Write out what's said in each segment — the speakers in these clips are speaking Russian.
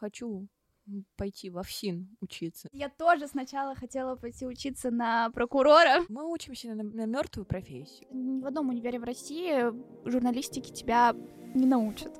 хочу пойти во ФСИН учиться. Я тоже сначала хотела пойти учиться на прокурора. Мы учимся на, на мертвую профессию. Ни в одном универе в России журналистики тебя не научат.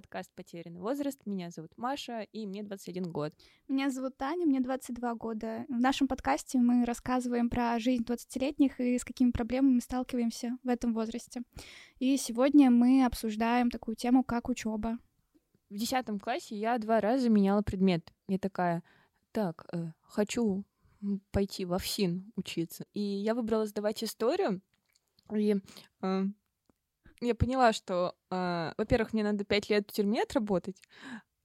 Подкаст «Потерянный возраст». Меня зовут Маша, и мне 21 год. Меня зовут Таня, мне 22 года. В нашем подкасте мы рассказываем про жизнь 20-летних и с какими проблемами сталкиваемся в этом возрасте. И сегодня мы обсуждаем такую тему, как учеба. В 10 классе я два раза меняла предмет. Я такая, так, э, хочу пойти во ФСИН учиться. И я выбрала сдавать историю, и э, я поняла, что, э, во-первых, мне надо пять лет в тюрьме отработать,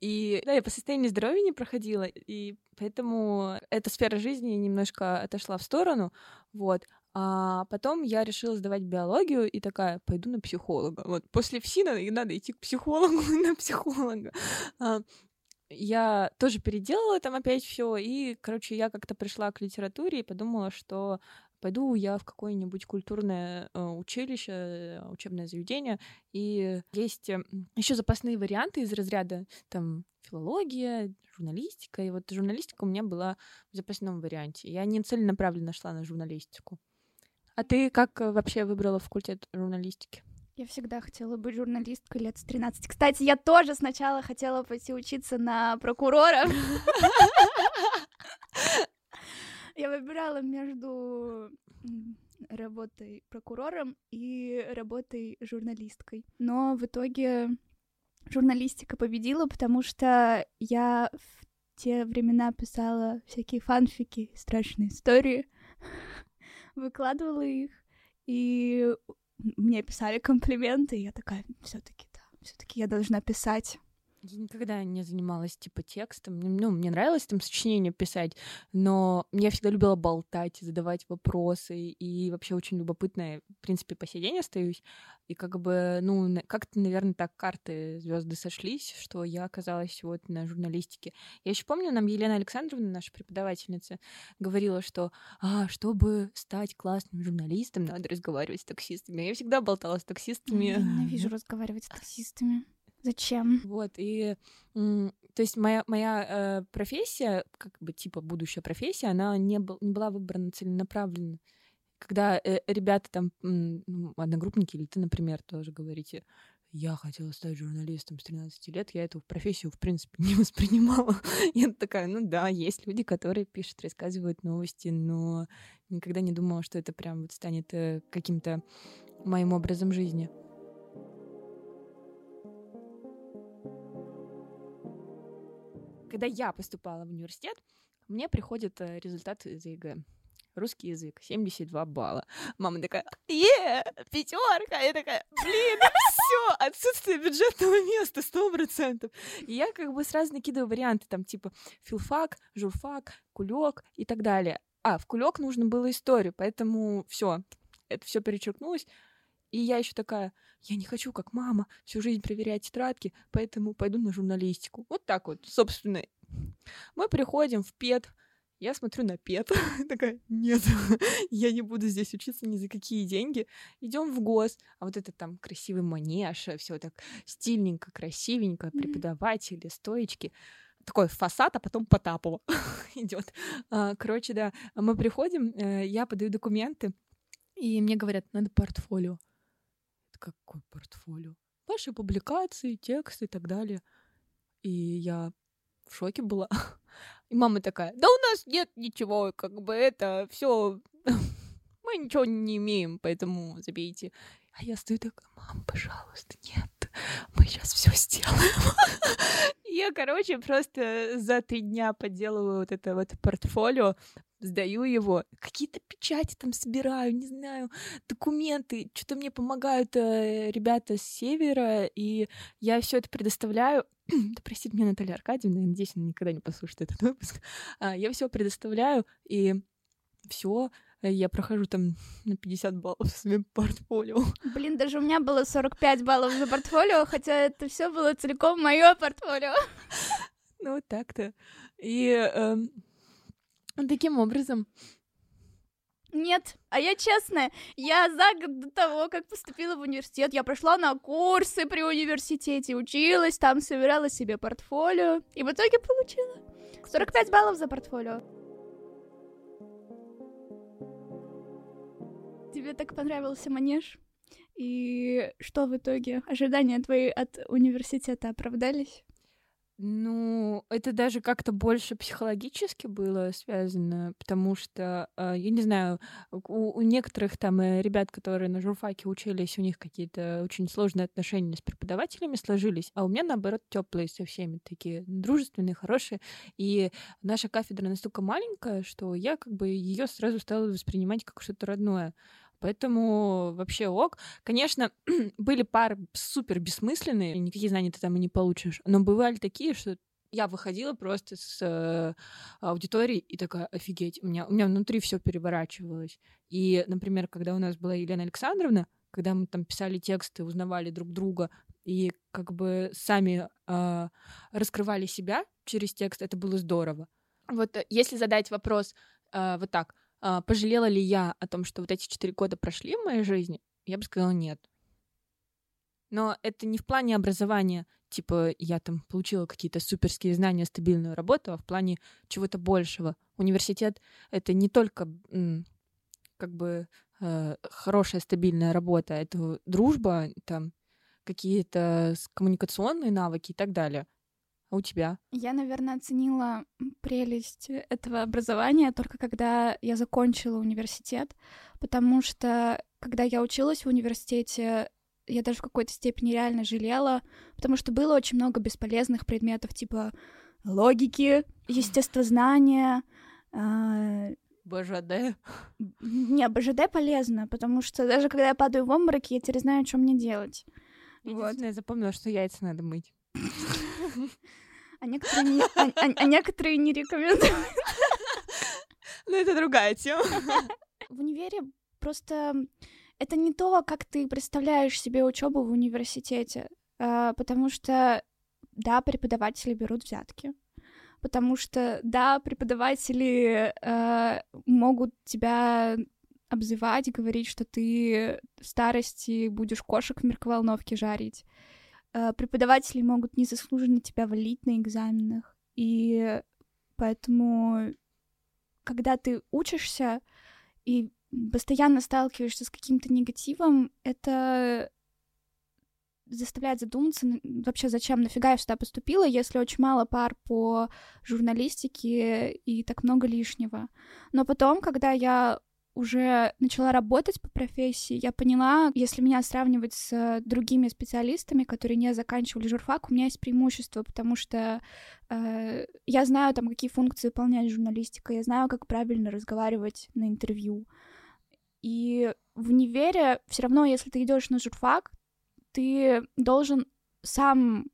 и да, я по состоянию здоровья не проходила, и поэтому эта сфера жизни немножко отошла в сторону, вот. А потом я решила сдавать биологию и такая, пойду на психолога. Вот после ФСИНа и надо идти к психологу на психолога. А, я тоже переделала там опять все, и, короче, я как-то пришла к литературе и подумала, что пойду я в какое-нибудь культурное э, училище, э, учебное заведение, и есть э, еще запасные варианты из разряда там филология, журналистика, и вот журналистика у меня была в запасном варианте. Я не целенаправленно шла на журналистику. А ты как вообще выбрала факультет журналистики? Я всегда хотела быть журналисткой лет с 13. Кстати, я тоже сначала хотела пойти учиться на прокурора. Я выбирала между работой прокурором и работой журналисткой. Но в итоге журналистика победила, потому что я в те времена писала всякие фанфики, страшные истории, выкладывала их, и мне писали комплименты, и я такая, все-таки, да, все-таки я должна писать. Я никогда не занималась типа текстом. Ну, мне нравилось там сочинение писать, но я всегда любила болтать, задавать вопросы, и вообще очень любопытная, в принципе, по сей день остаюсь. И как бы, ну, как-то, наверное, так карты звезды сошлись, что я оказалась вот на журналистике. Я еще помню, нам Елена Александровна, наша преподавательница, говорила, что а, чтобы стать классным журналистом, надо разговаривать с таксистами. Я всегда болтала с таксистами. Я ненавижу разговаривать с таксистами. Зачем? Вот, и то есть моя, моя э, профессия, как бы типа будущая профессия, она не, был, не была выбрана целенаправленно. Когда э, ребята там, ну, одногруппники, или ты, например, тоже говорите, я хотела стать журналистом с 13 лет, я эту профессию, в принципе, не воспринимала. я такая, ну да, есть люди, которые пишут, рассказывают новости, но никогда не думала, что это прям вот станет э, каким-то моим образом жизни. Когда я поступала в университет, мне приходит э, результат из ЕГЭ. Русский язык, 72 балла. Мама такая, е, пятерка. Я такая, блин, все, отсутствие бюджетного места, сто процентов. И я как бы сразу накидываю варианты, там, типа, филфак, журфак, кулек и так далее. А, в кулек нужно было историю, поэтому все, это все перечеркнулось. И я еще такая, я не хочу, как мама, всю жизнь проверять тетрадки, поэтому пойду на журналистику. Вот так вот, собственно. Мы приходим в ПЕД, я смотрю на ПЕД, такая, нет, я не буду здесь учиться ни за какие деньги. Идем в ГОС, а вот это там красивый манеж, все так стильненько, красивенько, преподаватели, стоечки такой фасад, а потом Потапова идет. А, короче, да, мы приходим, э, я подаю документы, и мне говорят, надо портфолио какой портфолио? Ваши публикации, тексты и так далее. И я в шоке была. И мама такая, да у нас нет ничего, как бы это все, мы ничего не имеем, поэтому забейте. А я стою такая, мам, пожалуйста, нет, мы сейчас все сделаем. Я, короче, просто за три дня поделываю вот это вот портфолио, сдаю его, какие-то печати там собираю, не знаю, документы, что-то мне помогают э, ребята с севера, и я все это предоставляю. да простит меня Наталья Аркадьевна, я надеюсь, она никогда не послушает этот выпуск. А, я все предоставляю, и все я прохожу там на 50 баллов с своим портфолио. Блин, даже у меня было 45 баллов за портфолио, хотя это все было целиком мое портфолио. Ну, вот так-то. И э, таким образом нет, а я честная, я за год до того, как поступила в университет, я прошла на курсы при университете, училась, там собирала себе портфолио, и в итоге получила 45 баллов за портфолио. Тебе так понравился манеж? И что в итоге? Ожидания твои от университета оправдались? Ну, это даже как-то больше психологически было связано, потому что, э, я не знаю, у, у некоторых там э, ребят, которые на журфаке учились, у них какие-то очень сложные отношения с преподавателями сложились, а у меня, наоборот, теплые со всеми, такие дружественные, хорошие. И наша кафедра настолько маленькая, что я как бы ее сразу стала воспринимать как что-то родное. Поэтому вообще ок. Конечно, были пары супер бессмысленные, никакие знания ты там и не получишь. Но бывали такие, что я выходила просто с э, аудитории и такая, офигеть, у меня, у меня внутри все переворачивалось. И, например, когда у нас была Елена Александровна, когда мы там писали тексты, узнавали друг друга и как бы сами э, раскрывали себя через текст, это было здорово. Вот э, если задать вопрос э, вот так, пожалела ли я о том, что вот эти четыре года прошли в моей жизни, я бы сказала нет. Но это не в плане образования, типа я там получила какие-то суперские знания, стабильную работу, а в плане чего-то большего. Университет — это не только как бы э, хорошая стабильная работа, это дружба, там какие-то коммуникационные навыки и так далее. А у тебя? Я, наверное, оценила прелесть этого образования только когда я закончила университет, потому что когда я училась в университете, я даже в какой-то степени реально жалела, потому что было очень много бесполезных предметов, типа логики, естествознания, а, БЖД? Не, БЖД полезно, потому что даже когда я падаю в обморок, я теперь знаю, что мне делать. Вот. Я запомнила, что яйца надо мыть. А некоторые не, а, а, а некоторые не рекомендуют. Ну, это другая тема. В универе просто это не то, как ты представляешь себе учебу в университете, а, потому что, да, преподаватели берут взятки, потому что, да, преподаватели э, могут тебя обзывать, говорить, что ты в старости будешь кошек в микроволновке жарить. Э, преподаватели могут незаслуженно тебя валить на экзаменах. И поэтому, когда ты учишься и постоянно сталкиваешься с каким-то негативом, это заставляет задуматься вообще, зачем, нафига я сюда поступила, если очень мало пар по журналистике и так много лишнего. Но потом, когда я уже начала работать по профессии, я поняла, если меня сравнивать с другими специалистами, которые не заканчивали журфак, у меня есть преимущество, потому что э, я знаю там, какие функции выполняет журналистика, я знаю, как правильно разговаривать на интервью. И в универе все равно, если ты идешь на журфак, ты должен сам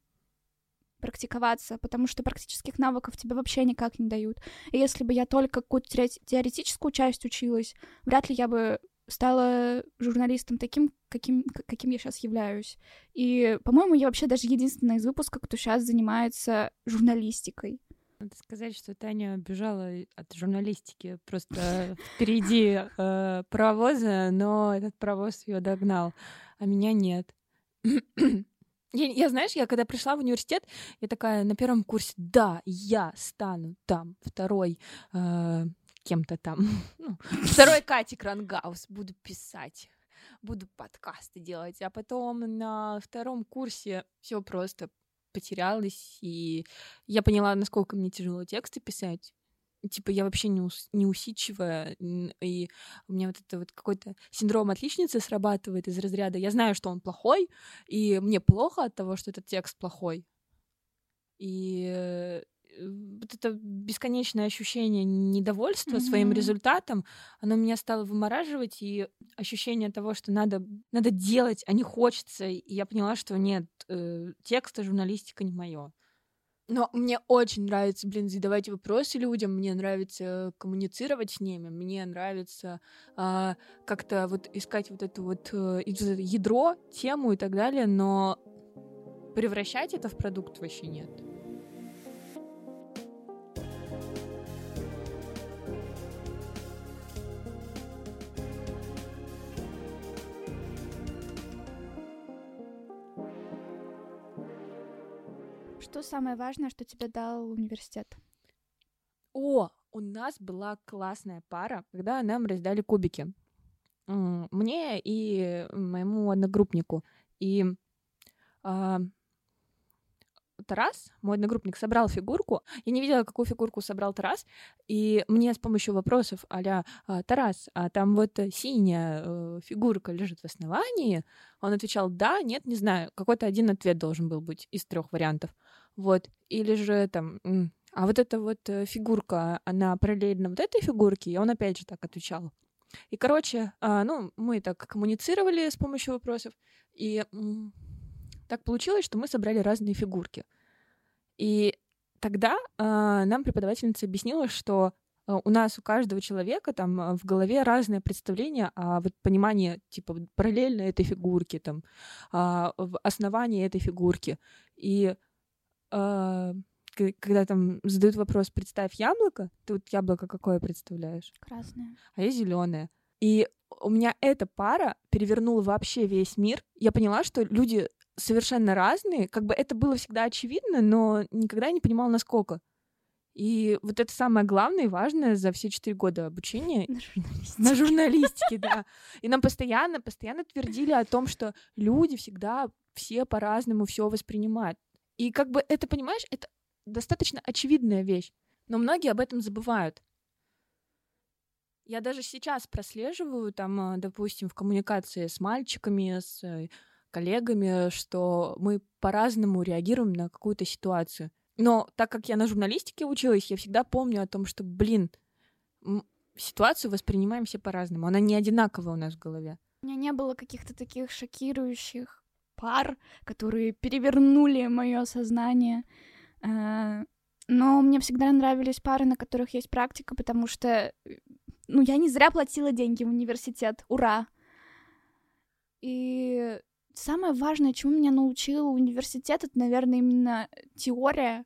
практиковаться, потому что практических навыков тебе вообще никак не дают. И если бы я только какую-то теоретическую часть училась, вряд ли я бы стала журналистом таким, каким, каким я сейчас являюсь. И, по-моему, я вообще даже единственная из выпуска, кто сейчас занимается журналистикой. Надо сказать, что Таня бежала от журналистики просто впереди э, паровоза, но этот паровоз ее догнал, а меня нет. Я, я, знаешь, я когда пришла в университет, я такая на первом курсе, да, я стану там второй э, кем-то там, ну, второй Кати Крангаус, буду писать, буду подкасты делать, а потом на втором курсе все просто потерялась, и я поняла, насколько мне тяжело тексты писать типа я вообще не, ус, не усидчивая, и у меня вот это вот какой-то синдром отличницы срабатывает из разряда я знаю, что он плохой, и мне плохо от того, что этот текст плохой. И э, вот это бесконечное ощущение недовольства mm-hmm. своим результатом, оно меня стало вымораживать, и ощущение того, что надо, надо делать, а не хочется. И я поняла, что нет, э, текста журналистика не мое. Но мне очень нравится, блин, задавать вопросы людям, мне нравится коммуницировать с ними, мне нравится а, как-то вот искать вот это вот э, ядро, тему и так далее, но превращать это в продукт вообще нет. Что самое важное, что тебе дал университет? О, у нас была классная пара, когда нам раздали кубики. Мне и моему одногруппнику. И а, Тарас, мой одногруппник, собрал фигурку. Я не видела, какую фигурку собрал Тарас. И мне с помощью вопросов а «Тарас, а там вот синяя э, фигурка лежит в основании?» Он отвечал «Да, нет, не знаю». Какой-то один ответ должен был быть из трех вариантов. Вот. Или же там а вот эта вот э, фигурка, она параллельно вот этой фигурке, и он опять же так отвечал. И, короче, а, ну, мы так коммуницировали с помощью вопросов, и так получилось, что мы собрали разные фигурки. И тогда а, нам преподавательница объяснила, что а, у нас у каждого человека там а, в голове разное представление о вот понимании типа параллельно этой фигурки, там в основании этой фигурки. И когда там задают вопрос, представь яблоко, ты вот яблоко какое представляешь? Красное. А я зеленое. И у меня эта пара перевернула вообще весь мир. Я поняла, что люди совершенно разные. Как бы это было всегда очевидно, но никогда не понимала, насколько. И вот это самое главное и важное за все четыре года обучения на журналистике. На журналистике, да. И нам постоянно, постоянно твердили о том, что люди всегда все по-разному все воспринимают. И как бы это, понимаешь, это достаточно очевидная вещь, но многие об этом забывают. Я даже сейчас прослеживаю, там, допустим, в коммуникации с мальчиками, с коллегами, что мы по-разному реагируем на какую-то ситуацию. Но так как я на журналистике училась, я всегда помню о том, что, блин, ситуацию воспринимаем все по-разному. Она не одинаковая у нас в голове. У меня не было каких-то таких шокирующих пар, которые перевернули мое сознание. Э, но мне всегда нравились пары, на которых есть практика, потому что, ну, я не зря платила деньги в университет. Ура! И самое важное, чему меня научил университет, это, наверное, именно теория.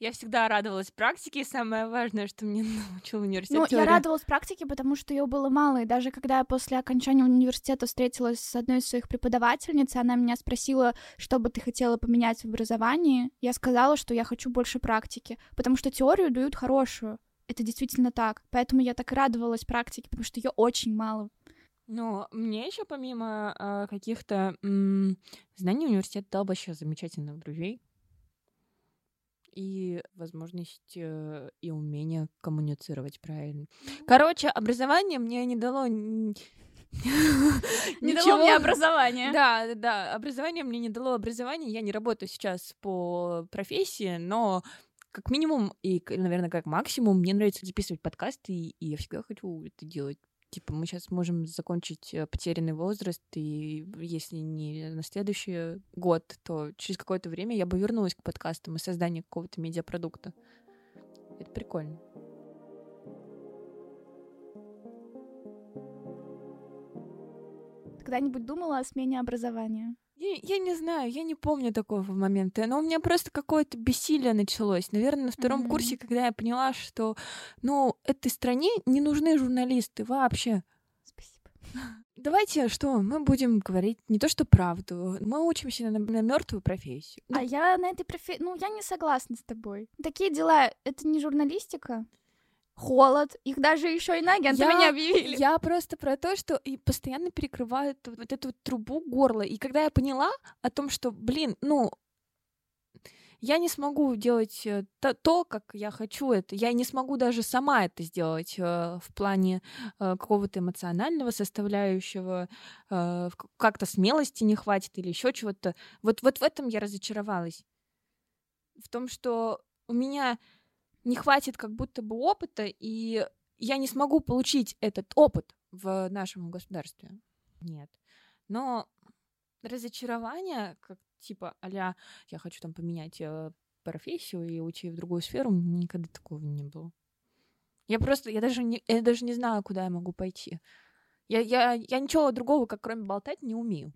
Я всегда радовалась практике, и самое важное, что мне научил университет. Ну, теория. я радовалась практике, потому что ее было мало, и даже когда я после окончания университета встретилась с одной из своих преподавательниц, она меня спросила, что бы ты хотела поменять в образовании, я сказала, что я хочу больше практики, потому что теорию дают хорошую. Это действительно так. Поэтому я так радовалась практике, потому что ее очень мало. Ну, мне еще помимо э, каких-то м- знаний университет дал вообще замечательных друзей и возможность э, и умение коммуницировать правильно. Короче, образование мне не дало не дало мне образование. Да, да, образование мне не дало образование. Я не работаю сейчас по профессии, но как минимум и, наверное, как максимум мне нравится записывать подкасты, и я всегда хочу это делать типа мы сейчас можем закончить э, потерянный возраст, и если не на следующий год, то через какое-то время я бы вернулась к подкастам и созданию какого-то медиапродукта. Это прикольно. когда-нибудь думала о смене образования? Я, я не знаю, я не помню такого момента, но у меня просто какое-то бессилие началось. Наверное, на втором mm-hmm. курсе, когда я поняла, что, ну, этой стране не нужны журналисты вообще. Спасибо. Давайте что, мы будем говорить не то что правду, мы учимся на, на мертвую профессию. А я на этой профессии, ну, я не согласна с тобой. Такие дела, это не журналистика холод, их даже еще и на я, меня объявили. Я просто про то, что и постоянно перекрывают вот эту вот трубу горла. И когда я поняла о том, что, блин, ну, я не смогу делать э, то, то, как я хочу это. Я не смогу даже сама это сделать э, в плане э, какого-то эмоционального составляющего, э, как-то смелости не хватит или еще чего-то. Вот, вот в этом я разочаровалась. В том, что у меня не хватит как будто бы опыта, и я не смогу получить этот опыт в нашем государстве. Нет. Но разочарование, как типа аля я хочу там поменять э, профессию и уйти в другую сферу, никогда такого не было. Я просто, я даже не, я даже не знаю, куда я могу пойти. Я, я, я ничего другого, как кроме болтать, не умею.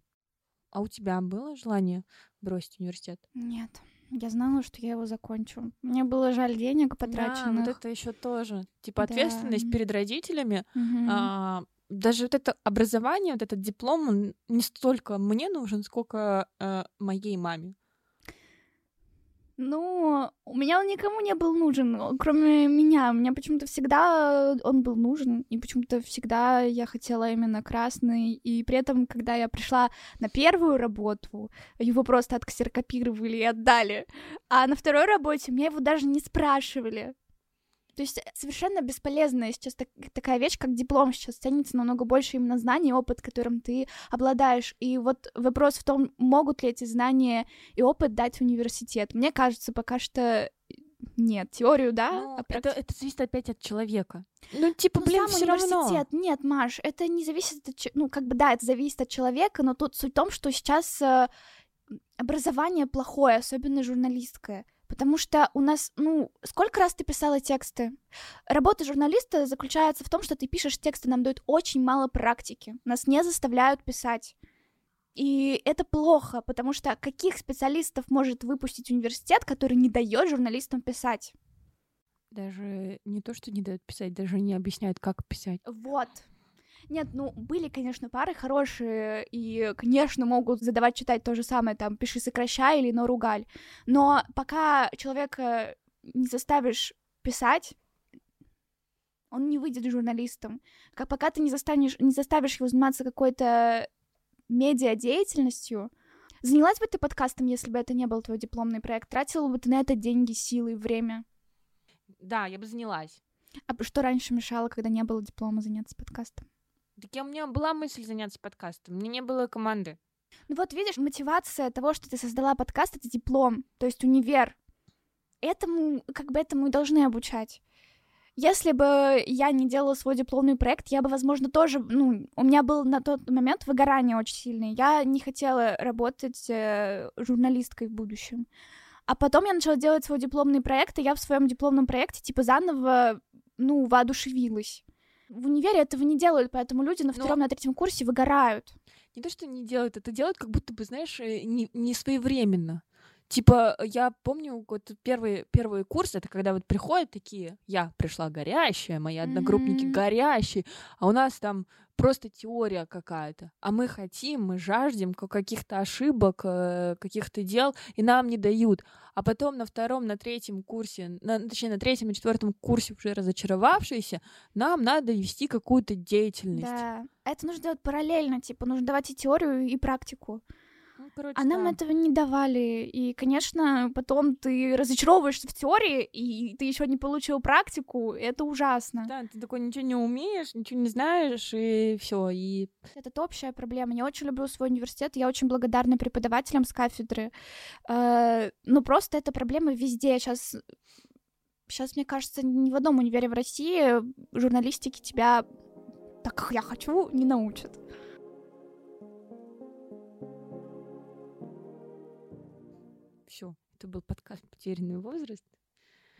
А у тебя было желание бросить университет? Нет. Я знала, что я его закончу. Мне было жаль денег потраченных. Да, вот это еще тоже. Типа ответственность да. перед родителями. Угу. А, даже вот это образование, вот этот диплом, он не столько мне нужен, сколько э, моей маме. Ну, у меня он никому не был нужен, кроме меня. Мне почему-то всегда он был нужен, и почему-то всегда я хотела именно красный. И при этом, когда я пришла на первую работу, его просто отксеркопировали и отдали. А на второй работе мне его даже не спрашивали. То есть совершенно бесполезная сейчас так, такая вещь, как диплом сейчас ценится намного больше именно знаний, опыт, которым ты обладаешь. И вот вопрос в том, могут ли эти знания и опыт дать университет. Мне кажется, пока что нет, теорию, да. А это, это зависит опять от человека. Ну, типа, ну, блин, все равно. Нет, Маш, это не зависит от... Ну, как бы, да, это зависит от человека, но тут суть в том, что сейчас э, образование плохое, особенно журналистское. Потому что у нас, ну, сколько раз ты писала тексты? Работа журналиста заключается в том, что ты пишешь тексты, нам дают очень мало практики. Нас не заставляют писать. И это плохо, потому что каких специалистов может выпустить университет, который не дает журналистам писать? Даже не то, что не дают писать, даже не объясняют, как писать. Вот. Нет, ну, были, конечно, пары хорошие, и, конечно, могут задавать читать то же самое, там, пиши сокращай или но ругаль. Но пока человека не заставишь писать, он не выйдет журналистом. Как пока ты не заставишь, не заставишь его заниматься какой-то медиа-деятельностью, занялась бы ты подкастом, если бы это не был твой дипломный проект? Тратила бы ты на это деньги, силы, время? Да, я бы занялась. А что раньше мешало, когда не было диплома, заняться подкастом? Так я, у меня была мысль заняться подкастом, мне не было команды. Ну вот видишь, мотивация того, что ты создала подкаст, это диплом, то есть универ. Этому, как бы этому и должны обучать. Если бы я не делала свой дипломный проект, я бы, возможно, тоже, ну, у меня был на тот момент выгорание очень сильное. Я не хотела работать э, журналисткой в будущем. А потом я начала делать свой дипломный проект, и я в своем дипломном проекте, типа, заново, ну, воодушевилась в универе этого не делают, поэтому люди на втором, Но... на третьем курсе выгорают. Не то, что не делают, это делают как будто бы, знаешь, э, не, не своевременно. Типа, я помню, вот первый, первый курс, это когда вот приходят такие, я пришла горящая, мои одногруппники mm-hmm. горящие, а у нас там просто теория какая-то. А мы хотим, мы жаждем каких-то ошибок, э, каких-то дел, и нам не дают. А потом на втором, на третьем курсе, на, точнее, на третьем и четвертом курсе уже разочаровавшиеся, нам надо вести какую-то деятельность. Да, это нужно делать параллельно, типа, нужно давать и теорию, и практику. Ну, короче, а нам этого не давали. И, конечно, потом ты разочаровываешься в теории, и ты еще не получил практику. Это ужасно. Да, ты такой ничего не умеешь, ничего не знаешь, и все. И... Это общая проблема. Я очень люблю свой университет, я очень благодарна преподавателям с кафедры. Э, ну, просто эта проблема везде. Сейчас Сейчас, мне кажется, ни в одном универе в России журналистики тебя так, как я хочу, не научат. Все, это был подкаст «Потерянный возраст».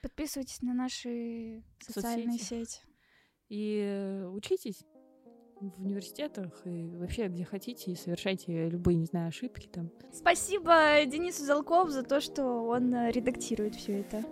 Подписывайтесь на наши социальные Соцсети. сети. И учитесь в университетах и вообще где хотите, и совершайте любые, не знаю, ошибки там. Спасибо Денису Залков за то, что он э, редактирует все это.